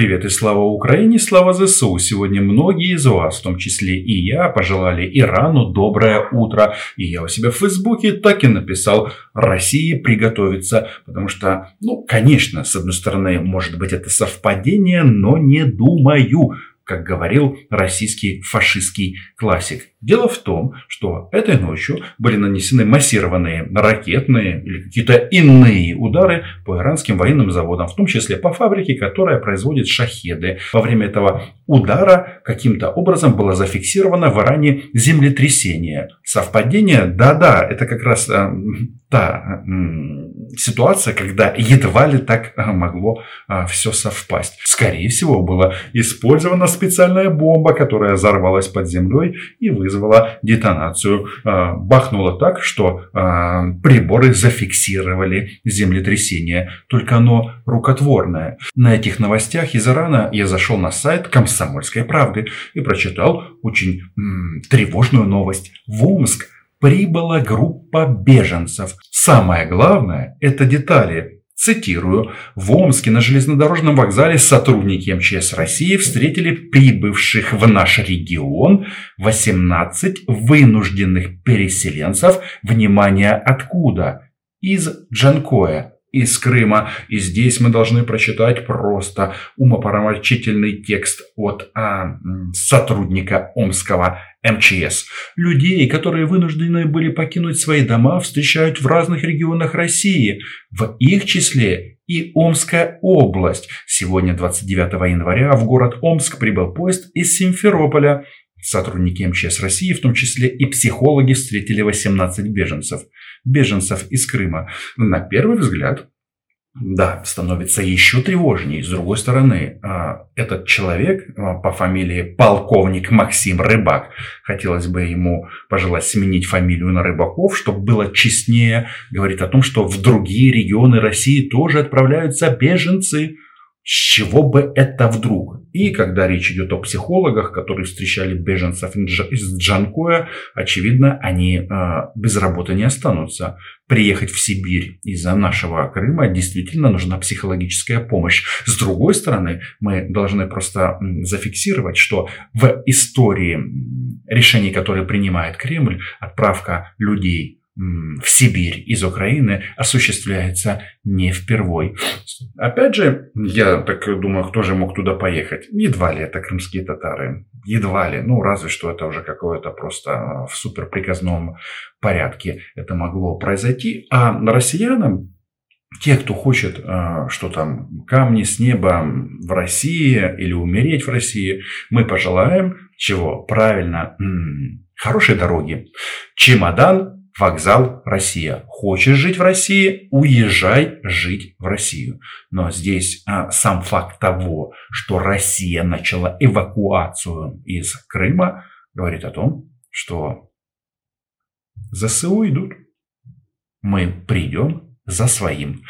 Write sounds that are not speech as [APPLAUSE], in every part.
Привет и слава Украине, слава ЗСУ. Сегодня многие из вас, в том числе и я, пожелали Ирану доброе утро. И я у себя в Фейсбуке так и написал «России приготовиться». Потому что, ну, конечно, с одной стороны, может быть это совпадение, но не думаю, как говорил российский фашистский классик. Дело в том, что этой ночью были нанесены массированные ракетные или какие-то иные удары по иранским военным заводам, в том числе по фабрике, которая производит шахеды. Во время этого удара каким-то образом было зафиксировано в Иране землетрясение. Совпадение? Да-да, это как раз э, та э, ситуация, когда едва ли так э, могло э, все совпасть. Скорее всего, была использована специальная бомба, которая взорвалась под землей и вызвала детонацию. А, бахнуло так, что приборы зафиксировали землетрясение. Только оно рукотворное. На этих новостях из Ирана я зашел на сайт «Комсомольской правды» и прочитал очень м, тревожную новость. В Омск прибыла группа беженцев. Самое главное – это детали. Цитирую. В Омске на железнодорожном вокзале сотрудники МЧС России встретили прибывших в наш регион 18 вынужденных переселенцев. Внимание, откуда? Из Джанкоя из Крыма. И здесь мы должны прочитать просто умопомрачительный текст от а, сотрудника Омского МЧС. Людей, которые вынуждены были покинуть свои дома, встречают в разных регионах России. В их числе и Омская область. Сегодня, 29 января, в город Омск прибыл поезд из Симферополя. Сотрудники МЧС России, в том числе и психологи, встретили 18 беженцев. Беженцев из Крыма. На первый взгляд, да, становится еще тревожнее. С другой стороны, а, этот человек а, по фамилии полковник Максим Рыбак, хотелось бы ему пожелать сменить фамилию на Рыбаков, чтобы было честнее, говорит о том, что в другие регионы России тоже отправляются беженцы – с чего бы это вдруг? И когда речь идет о психологах, которые встречали беженцев из Джанкоя, очевидно, они э, без работы не останутся. Приехать в Сибирь из-за нашего Крыма действительно нужна психологическая помощь. С другой стороны, мы должны просто зафиксировать, что в истории решений, которые принимает Кремль, отправка людей в Сибирь из Украины осуществляется не впервой. Опять же, я так думаю, кто же мог туда поехать? Едва ли это крымские татары. Едва ли. Ну, разве что это уже какое-то просто в суперприказном порядке это могло произойти. А россиянам те, кто хочет, а, что там, камни с неба в России или умереть в России, мы пожелаем чего? Правильно, хорошей дороги. Чемодан Вокзал Россия. Хочешь жить в России? Уезжай жить в Россию. Но здесь а, сам факт того, что Россия начала эвакуацию из Крыма, говорит о том, что ЗСУ идут. Мы придем за своим.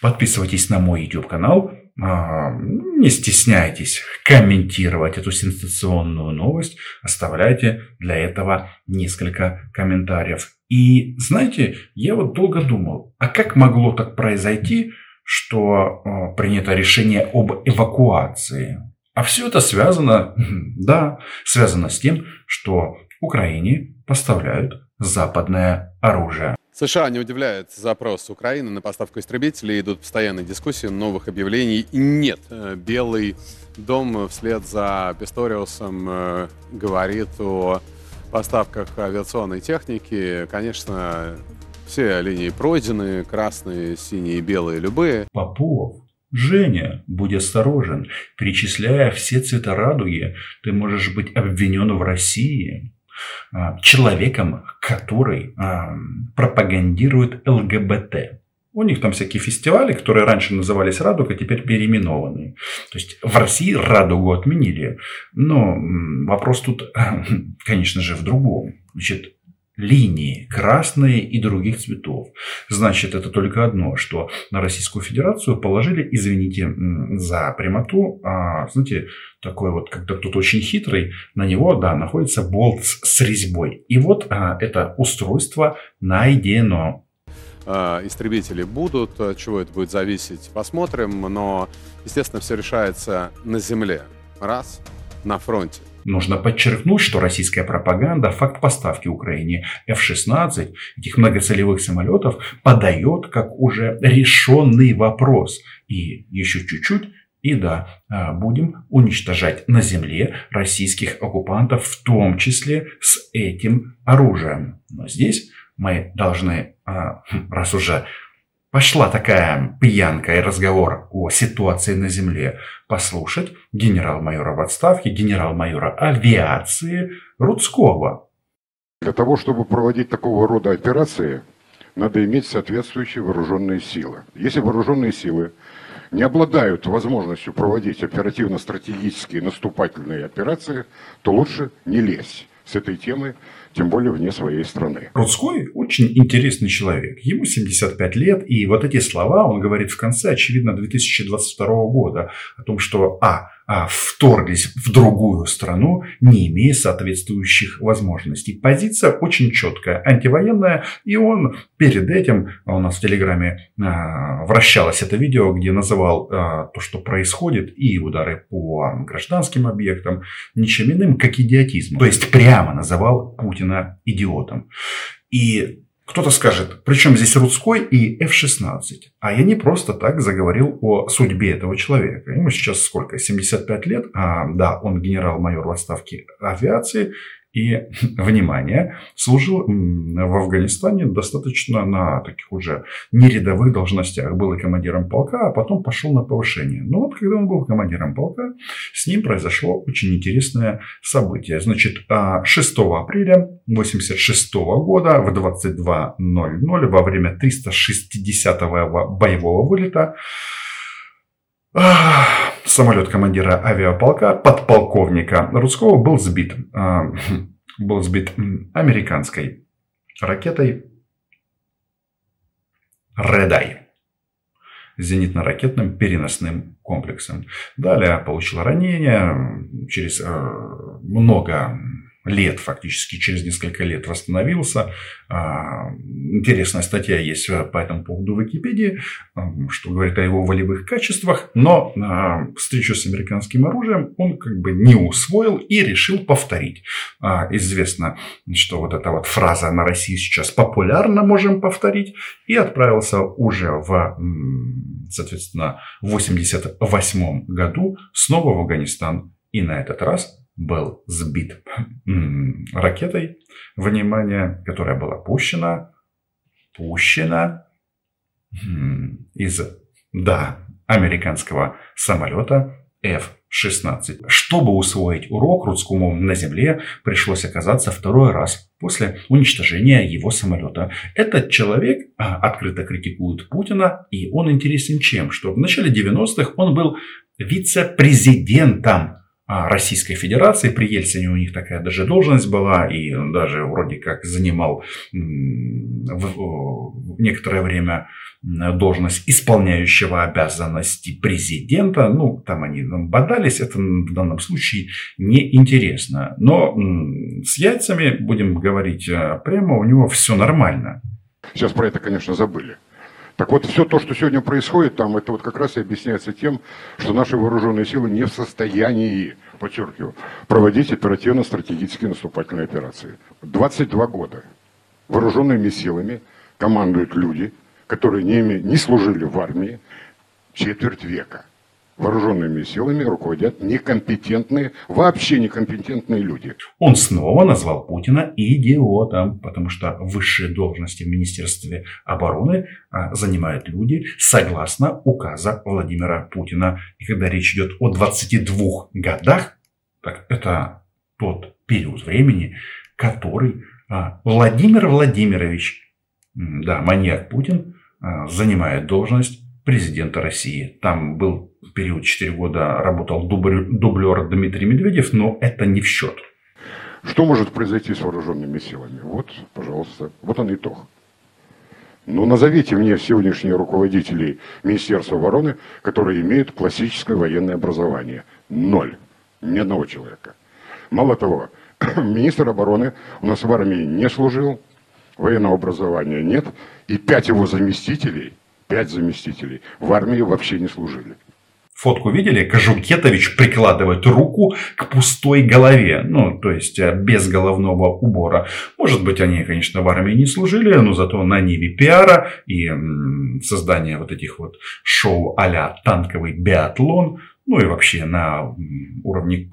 Подписывайтесь на мой YouTube канал. А, не стесняйтесь комментировать эту сенсационную новость. Оставляйте для этого несколько комментариев. И знаете, я вот долго думал, а как могло так произойти, что э, принято решение об эвакуации? А все это связано, [LAUGHS] да, связано с тем, что Украине поставляют западное оружие. США не удивляет запрос Украины на поставку истребителей. Идут постоянные дискуссии, новых объявлений нет. Э, Белый дом вслед за Писториусом э, говорит о поставках авиационной техники. Конечно, все линии пройдены, красные, синие, белые, любые. Попов, Женя, будь осторожен. Перечисляя все цвета радуги, ты можешь быть обвинен в России. А, человеком, который а, пропагандирует ЛГБТ. У них там всякие фестивали, которые раньше назывались «Радуга», теперь переименованы. То есть в России «Радугу» отменили. Но вопрос тут, [CLEARS THROAT] конечно же, в другом. Значит, линии красные и других цветов. Значит, это только одно, что на Российскую Федерацию положили, извините за прямоту, а, знаете, такой вот, когда кто-то очень хитрый, на него, да, находится болт с резьбой. И вот а, это устройство найдено. э, истребители будут. От чего это будет зависеть, посмотрим. Но, естественно, все решается на земле. Раз, на фронте. Нужно подчеркнуть, что российская пропаганда факт поставки Украине F-16, этих многоцелевых самолетов, подает как уже решенный вопрос. И еще чуть-чуть и да, а, будем уничтожать на земле российских оккупантов, в том числе с этим оружием. Но здесь мы должны, а, хм, раз уже пошла такая пьянка и разговор о ситуации на земле, послушать генерал-майора в отставке, генерал-майора авиации Рудского. Для того, чтобы проводить такого рода операции, надо иметь соответствующие вооруженные силы. Если вооруженные силы не обладают возможностью проводить оперативно-стратегические наступательные операции, то лучше не лезть с этой темы, тем более вне своей страны. Рудской очень интересный человек. Ему 75 лет, и вот эти слова он говорит в конце, очевидно, 2022 года о том, что а, вторглись в другую страну, не имея соответствующих возможностей. Позиция очень четкая, антивоенная, и он перед этим, у нас в Телеграме а, вращалось это видео, где называл а, то, что происходит, и удары по гражданским объектам, ничем иным, как идиотизм. То есть прямо называл Путина идиотом. И кто-то скажет, причем здесь Рудской и F-16. А я не просто так заговорил о судьбе этого человека. Ему сейчас сколько? 75 лет. А, да, он генерал-майор в отставке авиации и, [LAUGHS] внимание, служил в Афганистане достаточно на таких уже нерядовых должностях. Был и командиром полка, а потом пошел на повышение. Но вот когда он был командиром полка, с ним произошло очень интересное событие. Значит, 6 а, апреля 1986 года в 22.00 во время 360-го боевого вылета самолет командира авиаполка, подполковника Русского, был сбит. А, [LAUGHS] был сбит американской ракетой «Редай» зенитно-ракетным переносным комплексом. Далее получил ранение. Через э, много лет, фактически через несколько лет восстановился. А, интересная статья есть по этому поводу в Википедии, что говорит о его волевых качествах, но а, встречу с американским оружием он как бы не усвоил и решил повторить. А, известно, что вот эта вот фраза на России сейчас популярна, можем повторить, и отправился уже в, соответственно, в 88 году снова в Афганистан и на этот раз был сбит ракетой, внимание, которая была пущена, пущена из, да, американского самолета F-16. Чтобы усвоить урок Рудскому на земле, пришлось оказаться второй раз после уничтожения его самолета. Этот человек а, открыто критикует Путина, и он интересен чем? Что в начале 90-х он был вице-президентом Российской Федерации. При Ельцине у них такая даже должность была, и даже вроде как занимал некоторое время должность исполняющего обязанности президента. Ну, там они бодались, это в данном случае неинтересно. Но с яйцами, будем говорить э, прямо, у него все нормально. Сейчас про это, конечно, забыли. Так вот, все то, что сегодня происходит там, это вот как раз и объясняется тем, что наши вооруженные силы не в состоянии, подчеркиваю, проводить оперативно-стратегические наступательные операции. 22 года вооруженными силами командуют люди, которые не, не служили в армии четверть века вооруженными силами руководят некомпетентные, вообще некомпетентные люди. Он снова назвал Путина идиотом, потому что высшие должности в Министерстве обороны а, занимают люди согласно указа Владимира Путина. И когда речь идет о 22 годах, так это тот период времени, который а, Владимир Владимирович, да, маньяк Путин, а, занимает должность президента России. Там был период 4 года работал дублер Дмитрий Медведев, но это не в счет. Что может произойти с вооруженными силами? Вот, пожалуйста, вот он итог. Ну, назовите мне сегодняшние руководителей Министерства обороны, которые имеют классическое военное образование. Ноль. Ни одного человека. Мало того, [CLEARS THROAT] министр обороны у нас в армии не служил, военного образования нет, и пять его заместителей, пять заместителей в армии вообще не служили. Фотку видели? Кожукетович прикладывает руку к пустой голове. Ну, то есть, э, без головного убора. Может быть, они, конечно, в армии не служили, но зато на ниве пиара и создания вот этих вот шоу а танковый биатлон, ну и вообще на уровне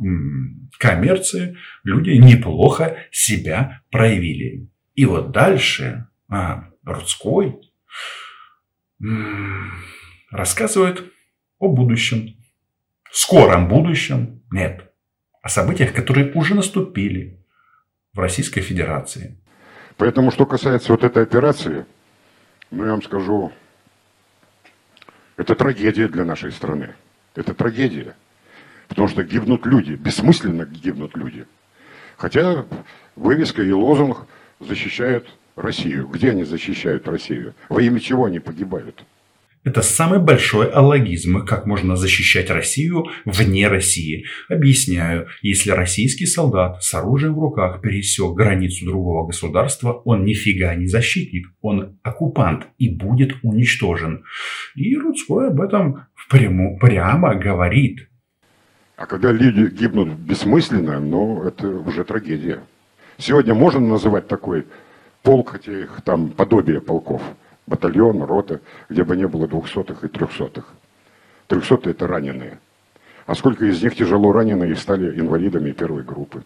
коммерции люди неплохо себя проявили. И вот дальше а, Рудской рассказывает о будущем. Скором будущем. Нет. О событиях, которые уже наступили в Российской Федерации. Поэтому, что касается вот этой операции, ну, я вам скажу, это трагедия для нашей страны. Это трагедия. Потому что гибнут люди, бессмысленно гибнут люди. Хотя вывеска и лозунг защищают Россию. Где они защищают Россию? Во имя чего они погибают? Это самый большой аллогизм, как можно защищать Россию вне России. Объясняю, если российский солдат с оружием в руках пересек границу другого государства, он нифига не защитник, он оккупант и будет уничтожен. И Рудской об этом прямо, прямо говорит. А когда люди гибнут бессмысленно, ну, это уже трагедия. Сегодня можно называть такой полк, хотя их там подобие полков – батальон, рота, где бы не было двухсотых и трехсотых. Трехсотые – это раненые. А сколько из них тяжело раненые и стали инвалидами первой группы.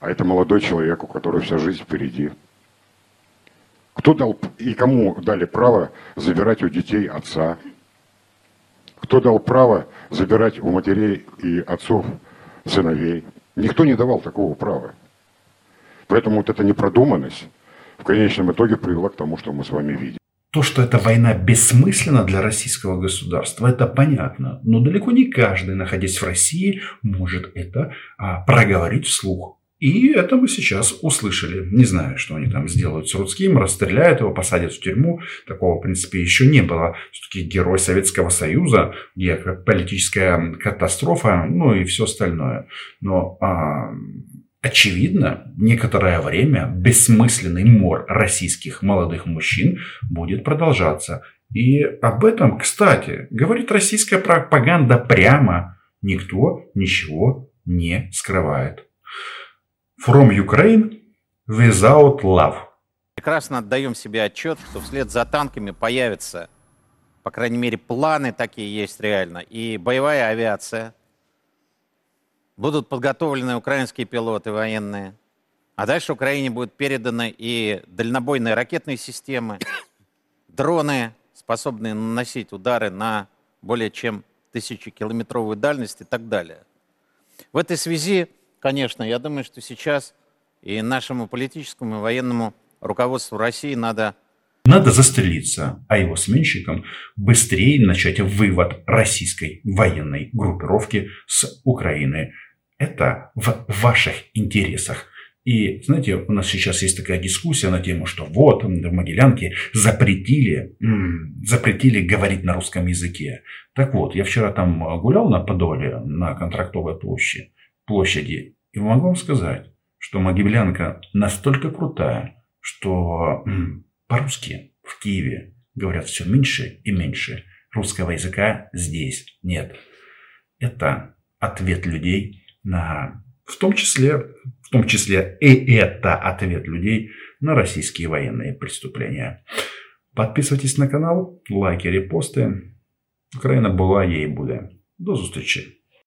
А это молодой человек, у которого вся жизнь впереди. Кто дал и кому дали право забирать у детей отца? Кто дал право забирать у матерей и отцов сыновей? Никто не давал такого права. Поэтому вот эта непродуманность, в конечном итоге привела к тому, что мы с вами видим. То, что эта война бессмысленна для российского государства, это понятно. Но далеко не каждый, находясь в России, может это а, проговорить вслух. И это мы сейчас услышали. Не знаю, что они там сделают с Рудским, расстреляют его, посадят в тюрьму. Такого, в принципе, еще не было. Все-таки герой Советского Союза, политическая катастрофа, ну и все остальное. Но а, Очевидно, некоторое время бессмысленный мор российских молодых мужчин будет продолжаться. И об этом, кстати, говорит российская пропаганда прямо. Никто ничего не скрывает. From Ukraine without love. Прекрасно отдаем себе отчет, что вслед за танками появятся, по крайней мере, планы такие есть реально, и боевая авиация, будут подготовлены украинские пилоты военные, а дальше Украине будут переданы и дальнобойные ракетные системы, [COUGHS] дроны, способные наносить удары на более чем тысячекилометровую дальность и так далее. В этой связи, конечно, я думаю, что сейчас и нашему политическому и военному руководству России надо надо застрелиться, а его сменщикам быстрее начать вывод российской военной группировки с Украины это в ваших интересах. И, знаете, у нас сейчас есть такая дискуссия на тему, что вот в Могилянке запретили, запретили говорить на русском языке. Так вот, я вчера там гулял на Подоле, на контрактовой площади, площади, и могу вам сказать, что Могилянка настолько крутая, что по-русски в Киеве говорят все меньше и меньше. Русского языка здесь нет. Это ответ людей на, в том числе, в том числе и это ответ людей на российские военные преступления. Подписывайтесь на канал, лайки, репосты. Украина была, ей буде. До зустрічі!